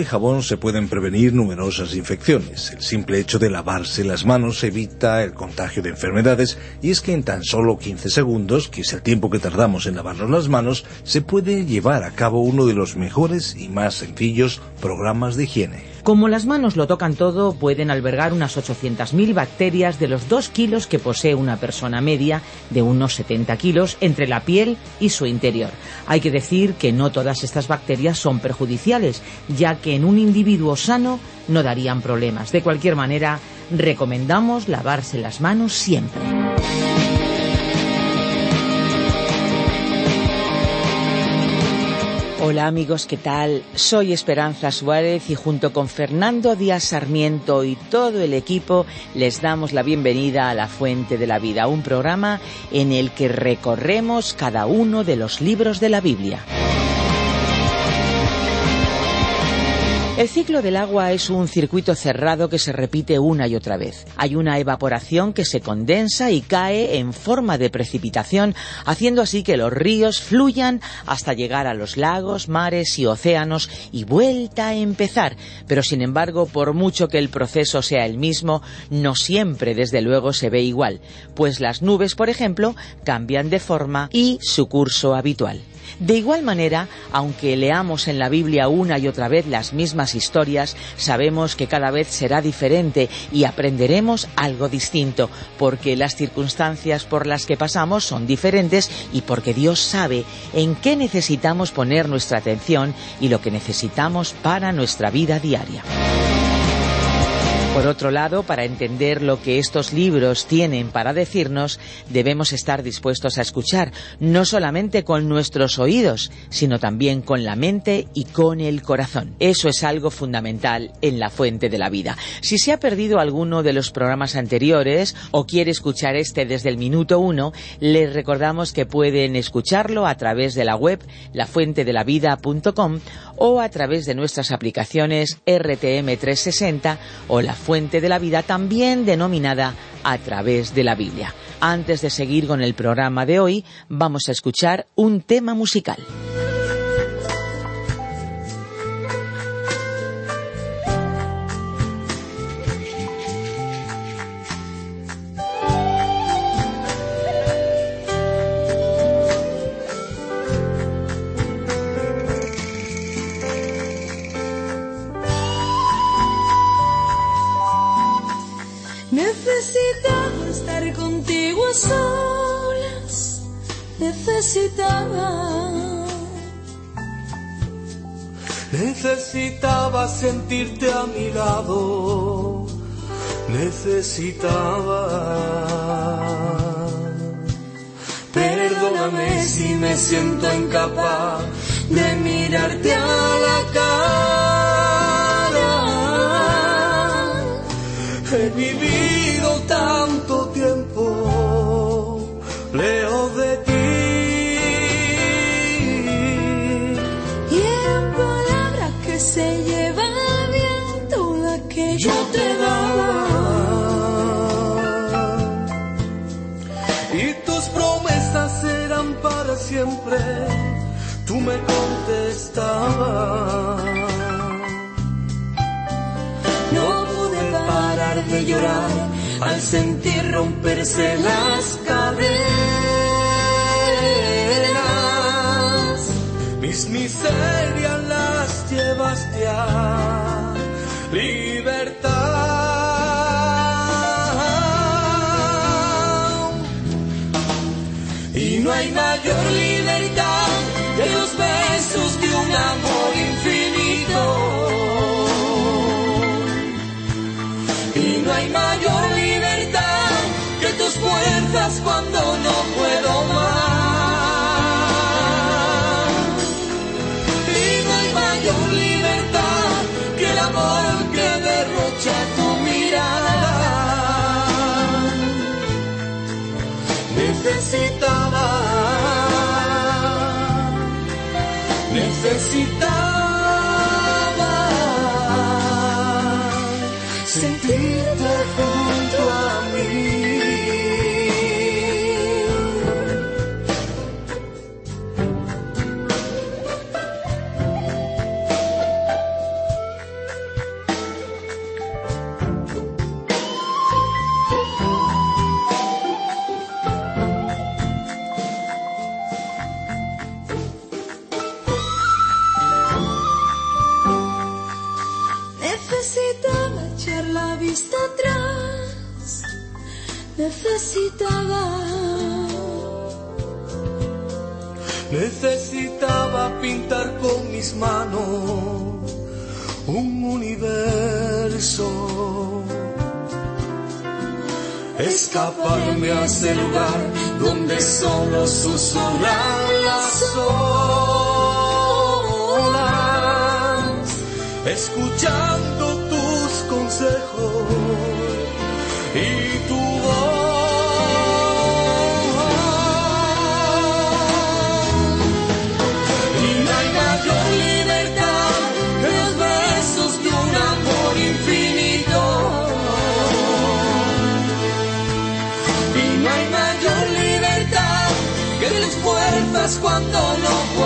Y jabón se pueden prevenir numerosas infecciones. El simple hecho de lavarse las manos evita el contagio de enfermedades y es que en tan solo 15 segundos, que es el tiempo que tardamos en lavarnos las manos, se puede llevar a cabo uno de los mejores y más sencillos programas de higiene. Como las manos lo tocan todo, pueden albergar unas 800.000 bacterias de los 2 kilos que posee una persona media de unos 70 kilos entre la piel y su interior. Hay que decir que no todas estas bacterias son perjudiciales, ya que en un individuo sano no darían problemas. De cualquier manera, recomendamos lavarse las manos siempre. Hola amigos, ¿qué tal? Soy Esperanza Suárez y junto con Fernando Díaz Sarmiento y todo el equipo les damos la bienvenida a La Fuente de la Vida, un programa en el que recorremos cada uno de los libros de la Biblia. El ciclo del agua es un circuito cerrado que se repite una y otra vez. Hay una evaporación que se condensa y cae en forma de precipitación, haciendo así que los ríos fluyan hasta llegar a los lagos, mares y océanos y vuelta a empezar. Pero sin embargo, por mucho que el proceso sea el mismo, no siempre desde luego se ve igual, pues las nubes, por ejemplo, cambian de forma y su curso habitual. De igual manera, aunque leamos en la Biblia una y otra vez las mismas historias, sabemos que cada vez será diferente y aprenderemos algo distinto, porque las circunstancias por las que pasamos son diferentes y porque Dios sabe en qué necesitamos poner nuestra atención y lo que necesitamos para nuestra vida diaria. Por otro lado, para entender lo que estos libros tienen para decirnos, debemos estar dispuestos a escuchar, no solamente con nuestros oídos, sino también con la mente y con el corazón. Eso es algo fundamental en la fuente de la vida. Si se ha perdido alguno de los programas anteriores o quiere escuchar este desde el minuto uno, les recordamos que pueden escucharlo a través de la web lafuentedelavida.com o a través de nuestras aplicaciones RTM360 o la fuente de la vida, también denominada a través de la Biblia. Antes de seguir con el programa de hoy, vamos a escuchar un tema musical. Sentirte a mi lado, necesitaba. Perdóname si me siento incapaz de mirarte a la cara. He vivido tanto siempre. Tú me contestabas. No pude parar de llorar al sentir romperse las cadenas. Mis miserias las llevaste a libertad. Y no hay mayor Ese lugar donde solo susurran las olas, escuchando tus consejos cuando no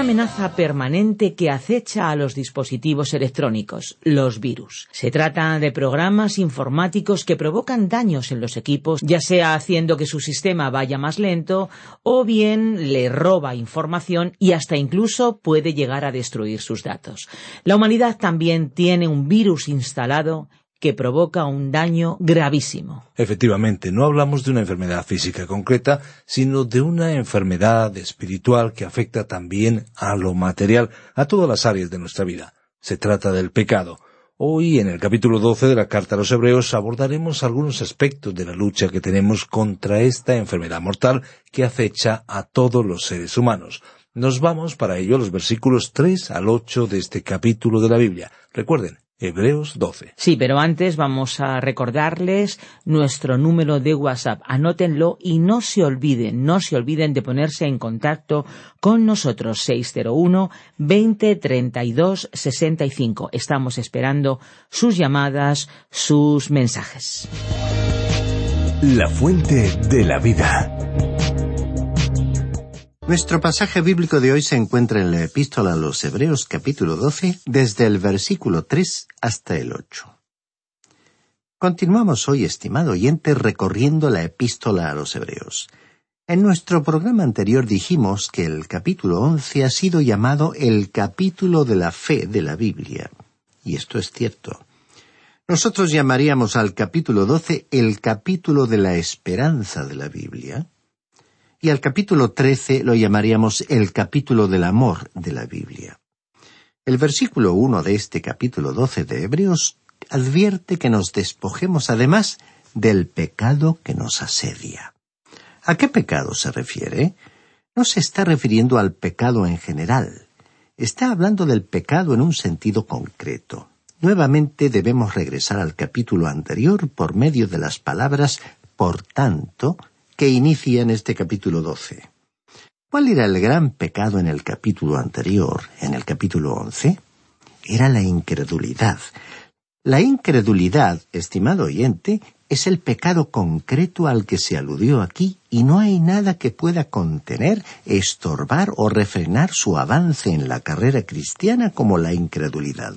una amenaza permanente que acecha a los dispositivos electrónicos, los virus. Se trata de programas informáticos que provocan daños en los equipos, ya sea haciendo que su sistema vaya más lento o bien le roba información y hasta incluso puede llegar a destruir sus datos. La humanidad también tiene un virus instalado que provoca un daño gravísimo. Efectivamente, no hablamos de una enfermedad física concreta, sino de una enfermedad espiritual que afecta también a lo material, a todas las áreas de nuestra vida. Se trata del pecado. Hoy, en el capítulo 12 de la Carta a los Hebreos, abordaremos algunos aspectos de la lucha que tenemos contra esta enfermedad mortal que acecha a todos los seres humanos. Nos vamos para ello a los versículos 3 al 8 de este capítulo de la Biblia. Recuerden, Hebreos 12. Sí, pero antes vamos a recordarles nuestro número de WhatsApp. Anótenlo y no se olviden, no se olviden de ponerse en contacto con nosotros 601 20 32 65. Estamos esperando sus llamadas, sus mensajes. La fuente de la vida. Nuestro pasaje bíblico de hoy se encuentra en la epístola a los Hebreos capítulo 12, desde el versículo 3 hasta el 8. Continuamos hoy, estimado oyente, recorriendo la epístola a los Hebreos. En nuestro programa anterior dijimos que el capítulo 11 ha sido llamado el capítulo de la fe de la Biblia. Y esto es cierto. Nosotros llamaríamos al capítulo 12 el capítulo de la esperanza de la Biblia y al capítulo 13 lo llamaríamos el capítulo del amor de la Biblia. El versículo 1 de este capítulo 12 de Hebreos advierte que nos despojemos además del pecado que nos asedia. ¿A qué pecado se refiere? No se está refiriendo al pecado en general. Está hablando del pecado en un sentido concreto. Nuevamente debemos regresar al capítulo anterior por medio de las palabras por tanto que inicia en este capítulo 12. ¿Cuál era el gran pecado en el capítulo anterior, en el capítulo 11? Era la incredulidad. La incredulidad, estimado oyente, es el pecado concreto al que se aludió aquí y no hay nada que pueda contener, estorbar o refrenar su avance en la carrera cristiana como la incredulidad.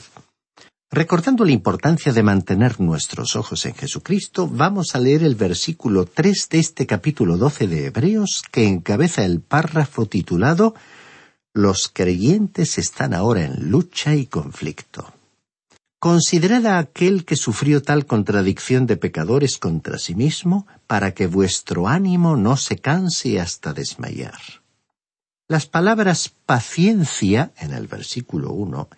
Recordando la importancia de mantener nuestros ojos en Jesucristo, vamos a leer el versículo 3 de este capítulo 12 de Hebreos que encabeza el párrafo titulado Los creyentes están ahora en lucha y conflicto. Considerad a aquel que sufrió tal contradicción de pecadores contra sí mismo, para que vuestro ánimo no se canse hasta desmayar. Las palabras paciencia en el versículo 1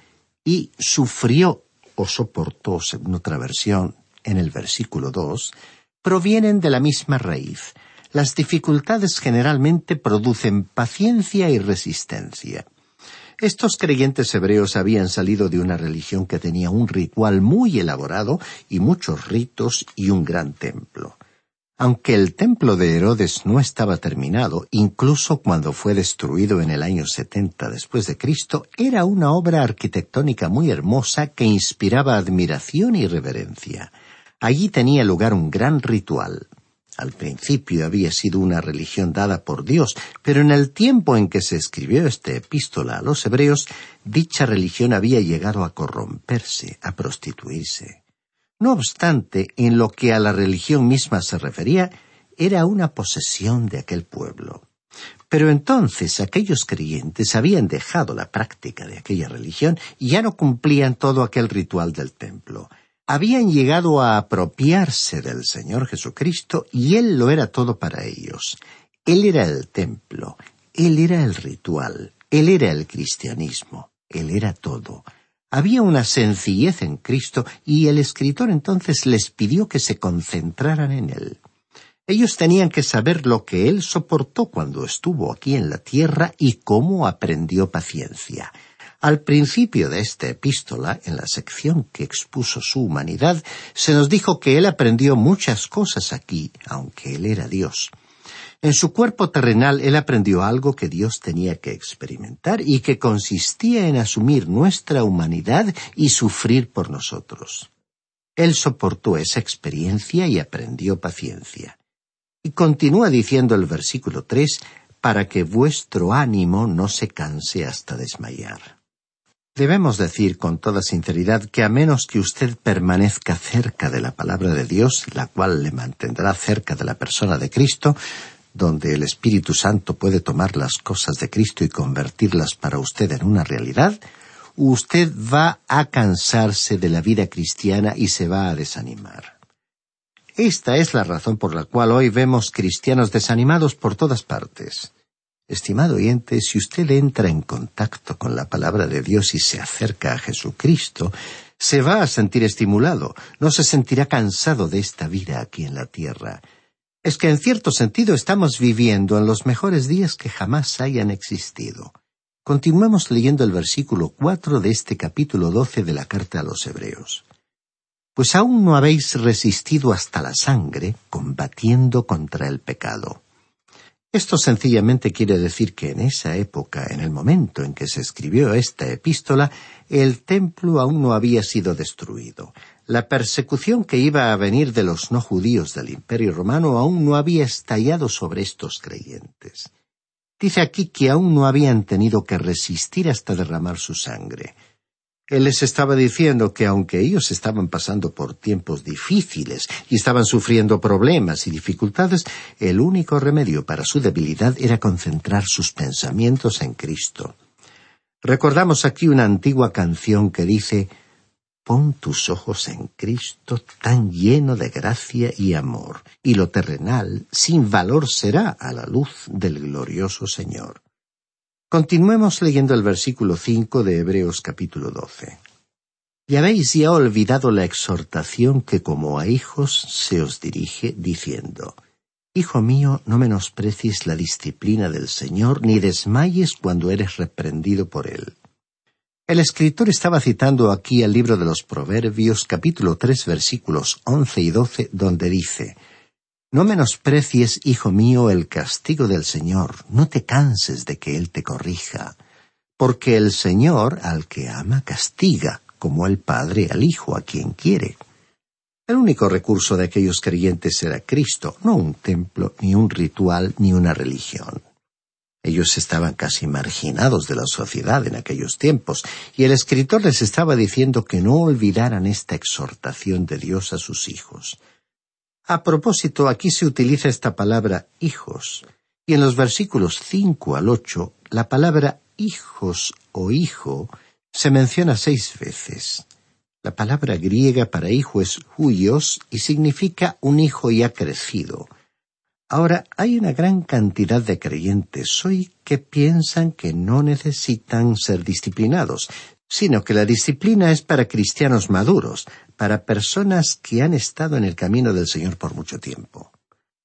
y sufrió o soportó, según otra versión, en el versículo 2, provienen de la misma raíz. Las dificultades generalmente producen paciencia y resistencia. Estos creyentes hebreos habían salido de una religión que tenía un ritual muy elaborado y muchos ritos y un gran templo. Aunque el templo de Herodes no estaba terminado, incluso cuando fue destruido en el año 70 después de Cristo, era una obra arquitectónica muy hermosa que inspiraba admiración y reverencia. Allí tenía lugar un gran ritual. Al principio había sido una religión dada por Dios, pero en el tiempo en que se escribió esta epístola a los hebreos, dicha religión había llegado a corromperse, a prostituirse. No obstante, en lo que a la religión misma se refería, era una posesión de aquel pueblo. Pero entonces aquellos creyentes habían dejado la práctica de aquella religión y ya no cumplían todo aquel ritual del templo. Habían llegado a apropiarse del Señor Jesucristo y Él lo era todo para ellos. Él era el templo, Él era el ritual, Él era el cristianismo, Él era todo. Había una sencillez en Cristo y el escritor entonces les pidió que se concentraran en Él. Ellos tenían que saber lo que Él soportó cuando estuvo aquí en la tierra y cómo aprendió paciencia. Al principio de esta epístola, en la sección que expuso su humanidad, se nos dijo que Él aprendió muchas cosas aquí, aunque Él era Dios. En su cuerpo terrenal Él aprendió algo que Dios tenía que experimentar y que consistía en asumir nuestra humanidad y sufrir por nosotros. Él soportó esa experiencia y aprendió paciencia. Y continúa diciendo el versículo tres para que vuestro ánimo no se canse hasta desmayar. Debemos decir con toda sinceridad que a menos que usted permanezca cerca de la palabra de Dios, la cual le mantendrá cerca de la persona de Cristo, donde el Espíritu Santo puede tomar las cosas de Cristo y convertirlas para usted en una realidad, usted va a cansarse de la vida cristiana y se va a desanimar. Esta es la razón por la cual hoy vemos cristianos desanimados por todas partes. Estimado oyente, si usted entra en contacto con la palabra de Dios y se acerca a Jesucristo, se va a sentir estimulado, no se sentirá cansado de esta vida aquí en la tierra. Es que en cierto sentido estamos viviendo en los mejores días que jamás hayan existido. Continuemos leyendo el versículo cuatro de este capítulo doce de la carta a los Hebreos pues aún no habéis resistido hasta la sangre combatiendo contra el pecado. Esto sencillamente quiere decir que en esa época, en el momento en que se escribió esta epístola, el templo aún no había sido destruido. La persecución que iba a venir de los no judíos del Imperio romano aún no había estallado sobre estos creyentes. Dice aquí que aún no habían tenido que resistir hasta derramar su sangre. Él les estaba diciendo que aunque ellos estaban pasando por tiempos difíciles y estaban sufriendo problemas y dificultades, el único remedio para su debilidad era concentrar sus pensamientos en Cristo. Recordamos aquí una antigua canción que dice Pon tus ojos en Cristo tan lleno de gracia y amor, y lo terrenal sin valor será a la luz del glorioso Señor. Continuemos leyendo el versículo cinco de Hebreos capítulo doce. Y habéis ya olvidado la exhortación que como a hijos se os dirige, diciendo, Hijo mío, no menosprecies la disciplina del Señor, ni desmayes cuando eres reprendido por él. El escritor estaba citando aquí el libro de los Proverbios, capítulo tres, versículos once y doce, donde dice, no menosprecies, hijo mío, el castigo del Señor, no te canses de que Él te corrija, porque el Señor al que ama castiga, como el Padre al Hijo a quien quiere. El único recurso de aquellos creyentes era Cristo, no un templo, ni un ritual, ni una religión. Ellos estaban casi marginados de la sociedad en aquellos tiempos, y el escritor les estaba diciendo que no olvidaran esta exhortación de Dios a sus hijos. A propósito, aquí se utiliza esta palabra hijos, y en los versículos cinco al ocho, la palabra hijos o hijo se menciona seis veces. La palabra griega para hijo es huios y significa un hijo ya crecido. Ahora, hay una gran cantidad de creyentes hoy que piensan que no necesitan ser disciplinados, sino que la disciplina es para cristianos maduros, para personas que han estado en el camino del Señor por mucho tiempo.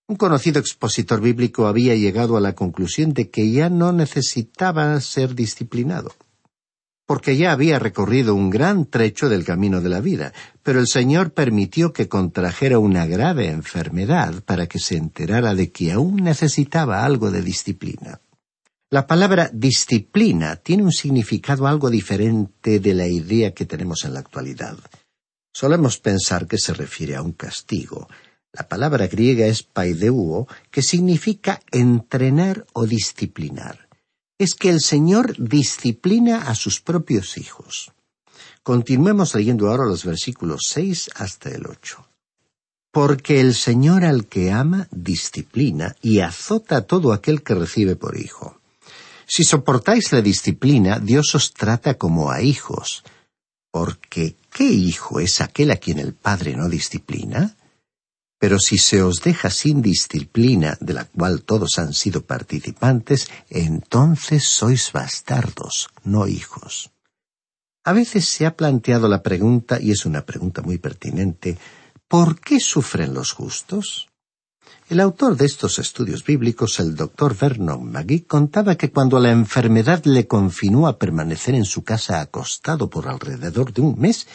Un conocido expositor bíblico había llegado a la conclusión de que ya no necesitaba ser disciplinado, porque ya había recorrido un gran trecho del camino de la vida, pero el Señor permitió que contrajera una grave enfermedad para que se enterara de que aún necesitaba algo de disciplina. La palabra disciplina tiene un significado algo diferente de la idea que tenemos en la actualidad. Solemos pensar que se refiere a un castigo. La palabra griega es paideuo, que significa entrenar o disciplinar. Es que el Señor disciplina a sus propios hijos. Continuemos leyendo ahora los versículos seis hasta el ocho. Porque el Señor al que ama disciplina y azota a todo aquel que recibe por hijo. Si soportáis la disciplina, Dios os trata como a hijos. Porque ¿qué hijo es aquel a quien el Padre no disciplina? Pero si se os deja sin disciplina, de la cual todos han sido participantes, entonces sois bastardos, no hijos. A veces se ha planteado la pregunta, y es una pregunta muy pertinente, ¿por qué sufren los justos? El autor de estos estudios bíblicos, el doctor Vernon McGee, contaba que cuando la enfermedad le confinó a permanecer en su casa acostado por alrededor de un mes,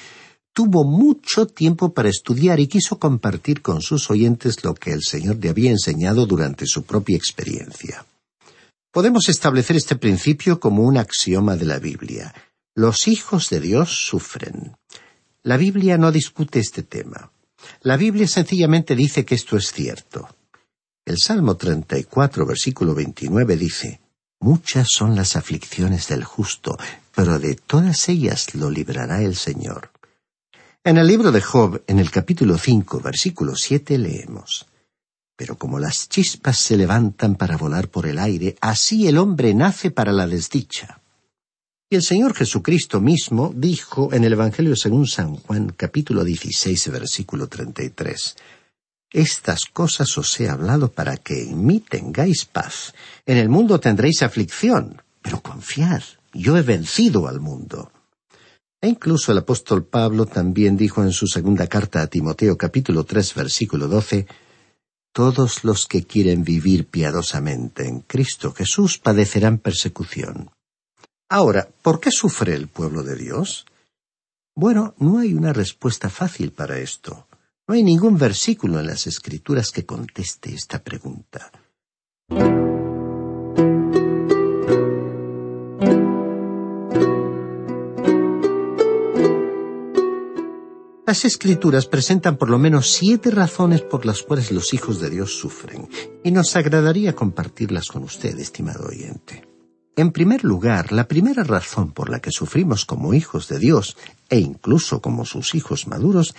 tuvo mucho tiempo para estudiar y quiso compartir con sus oyentes lo que el Señor le había enseñado durante su propia experiencia. Podemos establecer este principio como un axioma de la Biblia. Los hijos de Dios sufren. La Biblia no discute este tema. La Biblia sencillamente dice que esto es cierto. El Salmo 34, versículo 29 dice, Muchas son las aflicciones del justo, pero de todas ellas lo librará el Señor. En el libro de Job, en el capítulo 5, versículo 7, leemos, Pero como las chispas se levantan para volar por el aire, así el hombre nace para la desdicha. Y el Señor Jesucristo mismo dijo en el Evangelio según San Juan, capítulo 16, versículo 33, Estas cosas os he hablado para que en mí tengáis paz. En el mundo tendréis aflicción, pero confiad, yo he vencido al mundo. E incluso el apóstol Pablo también dijo en su segunda carta a Timoteo capítulo tres versículo doce Todos los que quieren vivir piadosamente en Cristo Jesús padecerán persecución. Ahora, ¿por qué sufre el pueblo de Dios? Bueno, no hay una respuesta fácil para esto. No hay ningún versículo en las Escrituras que conteste esta pregunta. Las escrituras presentan por lo menos siete razones por las cuales los hijos de Dios sufren, y nos agradaría compartirlas con usted, estimado oyente. En primer lugar, la primera razón por la que sufrimos como hijos de Dios, e incluso como sus hijos maduros,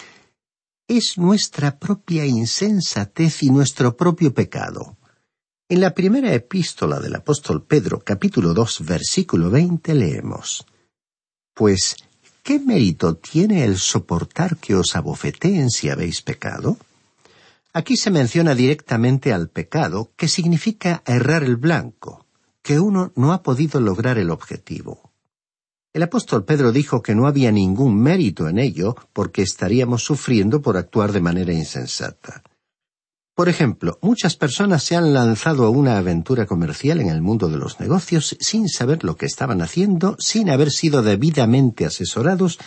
es nuestra propia insensatez y nuestro propio pecado. En la primera epístola del apóstol Pedro, capítulo 2, versículo 20, leemos, Pues ¿qué mérito tiene el soportar que os abofeteen si habéis pecado? Aquí se menciona directamente al pecado, que significa errar el blanco, que uno no ha podido lograr el objetivo. El apóstol Pedro dijo que no había ningún mérito en ello porque estaríamos sufriendo por actuar de manera insensata. Por ejemplo, muchas personas se han lanzado a una aventura comercial en el mundo de los negocios sin saber lo que estaban haciendo, sin haber sido debidamente asesorados,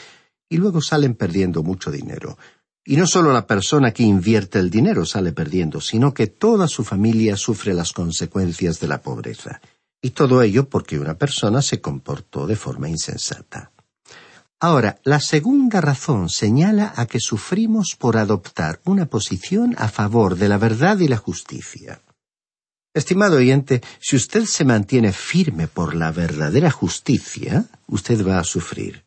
y luego salen perdiendo mucho dinero. Y no solo la persona que invierte el dinero sale perdiendo, sino que toda su familia sufre las consecuencias de la pobreza. Y todo ello porque una persona se comportó de forma insensata. Ahora, la segunda razón señala a que sufrimos por adoptar una posición a favor de la verdad y la justicia. Estimado oyente, si usted se mantiene firme por la verdadera justicia, usted va a sufrir.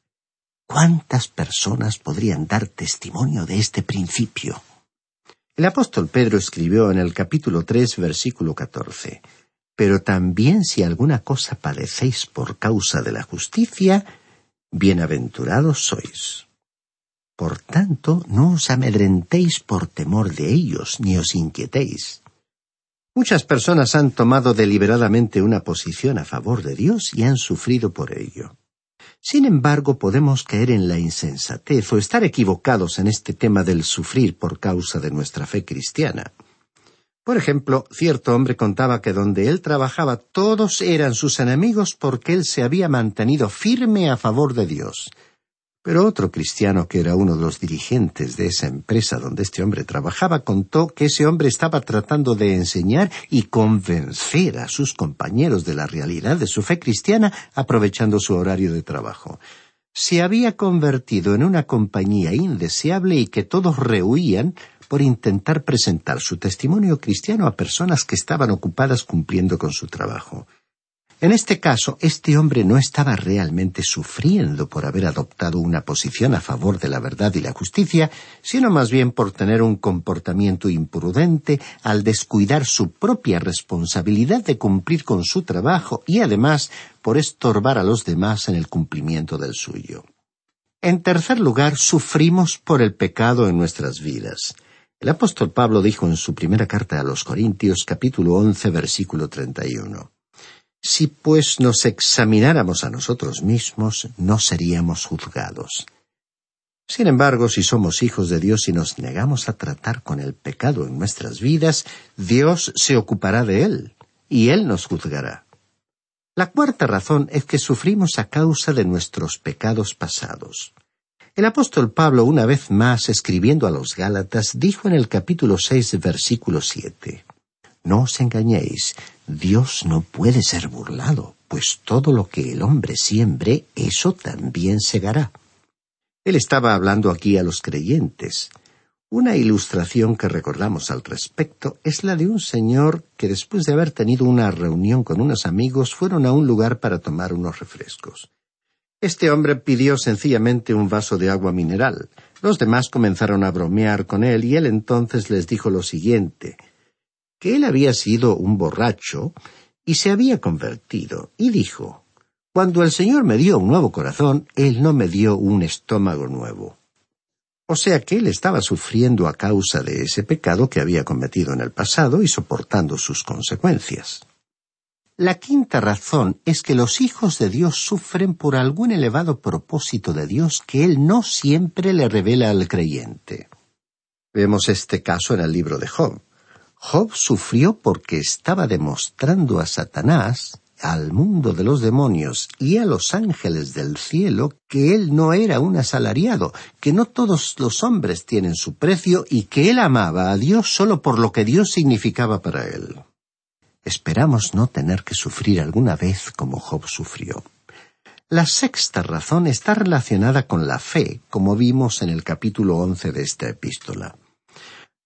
¿Cuántas personas podrían dar testimonio de este principio? El apóstol Pedro escribió en el capítulo tres, versículo catorce, Pero también si alguna cosa padecéis por causa de la justicia, bienaventurados sois. Por tanto, no os amedrentéis por temor de ellos, ni os inquietéis. Muchas personas han tomado deliberadamente una posición a favor de Dios y han sufrido por ello. Sin embargo, podemos caer en la insensatez o estar equivocados en este tema del sufrir por causa de nuestra fe cristiana. Por ejemplo, cierto hombre contaba que donde él trabajaba todos eran sus enemigos porque él se había mantenido firme a favor de Dios. Pero otro cristiano que era uno de los dirigentes de esa empresa donde este hombre trabajaba contó que ese hombre estaba tratando de enseñar y convencer a sus compañeros de la realidad de su fe cristiana aprovechando su horario de trabajo. Se había convertido en una compañía indeseable y que todos rehuían por intentar presentar su testimonio cristiano a personas que estaban ocupadas cumpliendo con su trabajo. En este caso, este hombre no estaba realmente sufriendo por haber adoptado una posición a favor de la verdad y la justicia, sino más bien por tener un comportamiento imprudente al descuidar su propia responsabilidad de cumplir con su trabajo y además por estorbar a los demás en el cumplimiento del suyo. En tercer lugar, sufrimos por el pecado en nuestras vidas. El apóstol Pablo dijo en su primera carta a los Corintios capítulo once versículo treinta y uno si pues nos examináramos a nosotros mismos, no seríamos juzgados. Sin embargo, si somos hijos de Dios y nos negamos a tratar con el pecado en nuestras vidas, Dios se ocupará de él, y él nos juzgará. La cuarta razón es que sufrimos a causa de nuestros pecados pasados. El apóstol Pablo, una vez más escribiendo a los Gálatas, dijo en el capítulo seis, versículo siete no os engañéis, Dios no puede ser burlado, pues todo lo que el hombre siembre, eso también segará. Él estaba hablando aquí a los creyentes. Una ilustración que recordamos al respecto es la de un señor que después de haber tenido una reunión con unos amigos fueron a un lugar para tomar unos refrescos. Este hombre pidió sencillamente un vaso de agua mineral. Los demás comenzaron a bromear con él y él entonces les dijo lo siguiente que él había sido un borracho y se había convertido, y dijo, Cuando el Señor me dio un nuevo corazón, Él no me dio un estómago nuevo. O sea que él estaba sufriendo a causa de ese pecado que había cometido en el pasado y soportando sus consecuencias. La quinta razón es que los hijos de Dios sufren por algún elevado propósito de Dios que Él no siempre le revela al creyente. Vemos este caso en el libro de Job. Job sufrió porque estaba demostrando a Satanás, al mundo de los demonios y a los ángeles del cielo que él no era un asalariado, que no todos los hombres tienen su precio y que él amaba a Dios solo por lo que Dios significaba para él. Esperamos no tener que sufrir alguna vez como Job sufrió. La sexta razón está relacionada con la fe, como vimos en el capítulo once de esta epístola.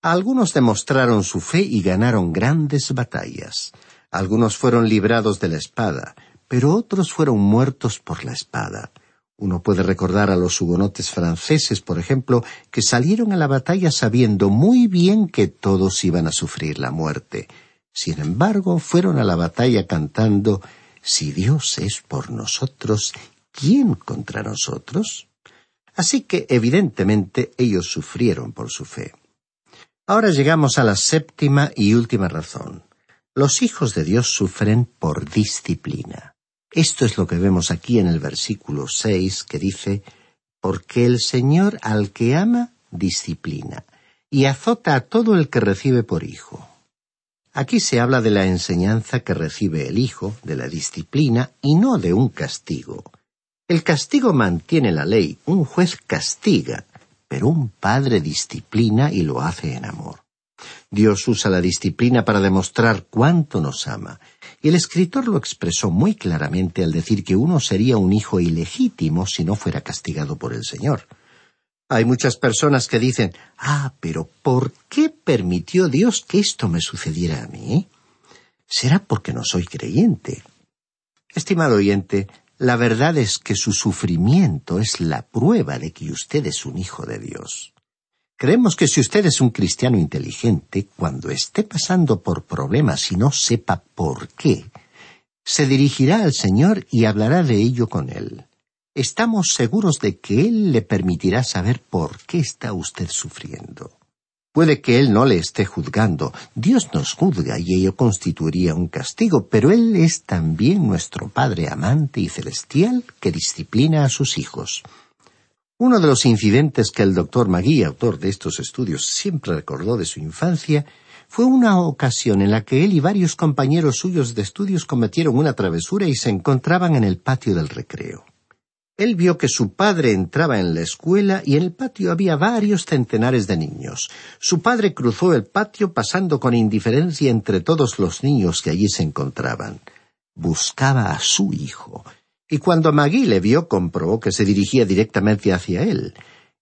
Algunos demostraron su fe y ganaron grandes batallas. Algunos fueron librados de la espada, pero otros fueron muertos por la espada. Uno puede recordar a los hugonotes franceses, por ejemplo, que salieron a la batalla sabiendo muy bien que todos iban a sufrir la muerte. Sin embargo, fueron a la batalla cantando Si Dios es por nosotros, ¿quién contra nosotros? Así que, evidentemente, ellos sufrieron por su fe. Ahora llegamos a la séptima y última razón. Los hijos de Dios sufren por disciplina. Esto es lo que vemos aquí en el versículo seis que dice Porque el Señor al que ama disciplina y azota a todo el que recibe por hijo. Aquí se habla de la enseñanza que recibe el hijo, de la disciplina, y no de un castigo. El castigo mantiene la ley, un juez castiga, pero un padre disciplina y lo hace en amor. Dios usa la disciplina para demostrar cuánto nos ama, y el escritor lo expresó muy claramente al decir que uno sería un hijo ilegítimo si no fuera castigado por el Señor. Hay muchas personas que dicen, ah, pero ¿por qué permitió Dios que esto me sucediera a mí? ¿Será porque no soy creyente? Estimado oyente, la verdad es que su sufrimiento es la prueba de que usted es un hijo de Dios. Creemos que si usted es un cristiano inteligente, cuando esté pasando por problemas y no sepa por qué, se dirigirá al Señor y hablará de ello con Él. Estamos seguros de que Él le permitirá saber por qué está usted sufriendo. Puede que Él no le esté juzgando. Dios nos juzga y ello constituiría un castigo, pero Él es también nuestro Padre amante y celestial que disciplina a sus hijos. Uno de los incidentes que el doctor Magui, autor de estos estudios, siempre recordó de su infancia, fue una ocasión en la que él y varios compañeros suyos de estudios cometieron una travesura y se encontraban en el patio del recreo. Él vio que su padre entraba en la escuela y en el patio había varios centenares de niños. Su padre cruzó el patio pasando con indiferencia entre todos los niños que allí se encontraban. Buscaba a su hijo, y cuando Magui le vio comprobó que se dirigía directamente hacia él.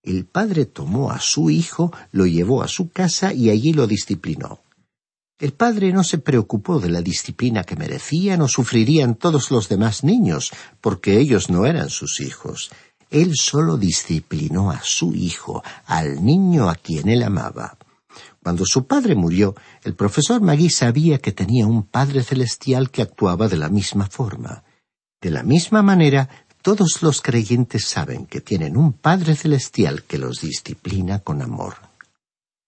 El padre tomó a su hijo, lo llevó a su casa y allí lo disciplinó. El padre no se preocupó de la disciplina que merecían o sufrirían todos los demás niños, porque ellos no eran sus hijos. Él solo disciplinó a su hijo, al niño a quien él amaba. Cuando su padre murió, el profesor Magui sabía que tenía un Padre Celestial que actuaba de la misma forma. De la misma manera, todos los creyentes saben que tienen un Padre Celestial que los disciplina con amor.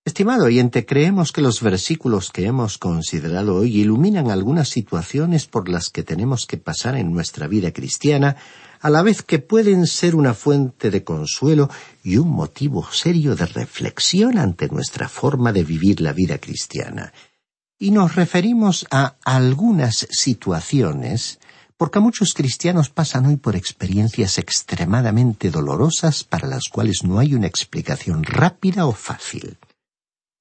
Estimado oyente, creemos que los versículos que hemos considerado hoy iluminan algunas situaciones por las que tenemos que pasar en nuestra vida cristiana, a la vez que pueden ser una fuente de consuelo y un motivo serio de reflexión ante nuestra forma de vivir la vida cristiana. Y nos referimos a algunas situaciones porque muchos cristianos pasan hoy por experiencias extremadamente dolorosas para las cuales no hay una explicación rápida o fácil.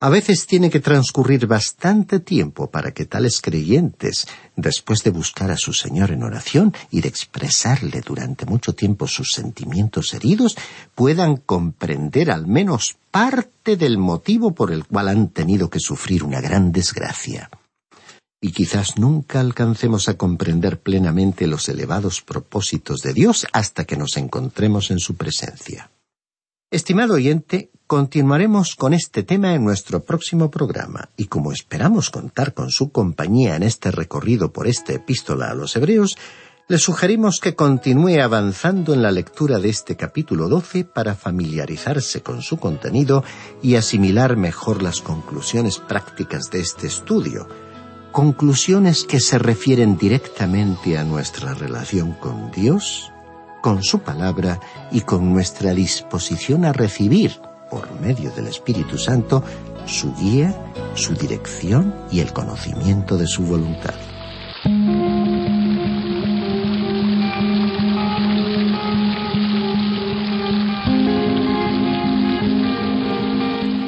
A veces tiene que transcurrir bastante tiempo para que tales creyentes, después de buscar a su Señor en oración y de expresarle durante mucho tiempo sus sentimientos heridos, puedan comprender al menos parte del motivo por el cual han tenido que sufrir una gran desgracia. Y quizás nunca alcancemos a comprender plenamente los elevados propósitos de Dios hasta que nos encontremos en su presencia. Estimado oyente, continuaremos con este tema en nuestro próximo programa y como esperamos contar con su compañía en este recorrido por esta epístola a los Hebreos, le sugerimos que continúe avanzando en la lectura de este capítulo 12 para familiarizarse con su contenido y asimilar mejor las conclusiones prácticas de este estudio, conclusiones que se refieren directamente a nuestra relación con Dios, con su palabra y con nuestra disposición a recibir, por medio del Espíritu Santo, su guía, su dirección y el conocimiento de su voluntad.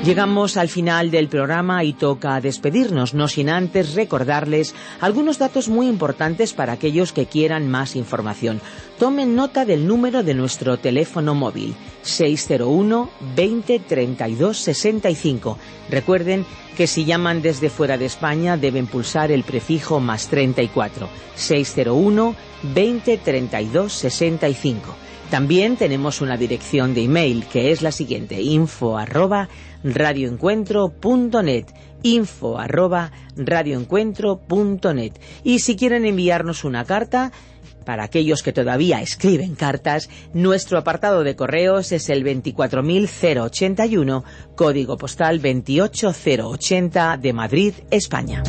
Llegamos al final del programa y toca despedirnos, no sin antes recordarles algunos datos muy importantes para aquellos que quieran más información. Tomen nota del número de nuestro teléfono móvil 601 20 32 65. Recuerden que si llaman desde fuera de España deben pulsar el prefijo más 34 601 20 32 65. También tenemos una dirección de email que es la siguiente info arroba radioencuentro.net info arroba radioencuentro.net y si quieren enviarnos una carta para aquellos que todavía escriben cartas, nuestro apartado de correos es el 24081, código postal 28080 de Madrid, España.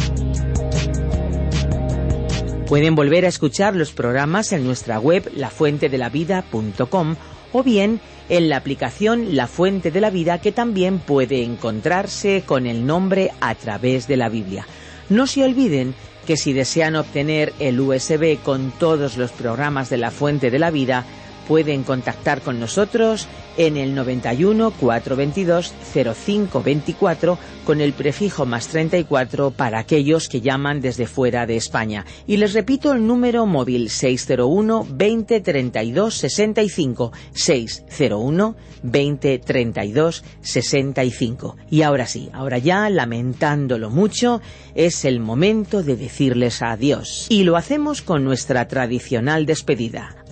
Pueden volver a escuchar los programas en nuestra web lafuentedelavida.com o bien en la aplicación La Fuente de la Vida que también puede encontrarse con el nombre a través de la Biblia. No se olviden que si desean obtener el USB con todos los programas de La Fuente de la Vida, pueden contactar con nosotros en el 91 422 0524 con el prefijo más 34 para aquellos que llaman desde fuera de España. Y les repito el número móvil 601 20 32 65 601 20 32 65. Y ahora sí, ahora ya lamentándolo mucho, es el momento de decirles adiós. Y lo hacemos con nuestra tradicional despedida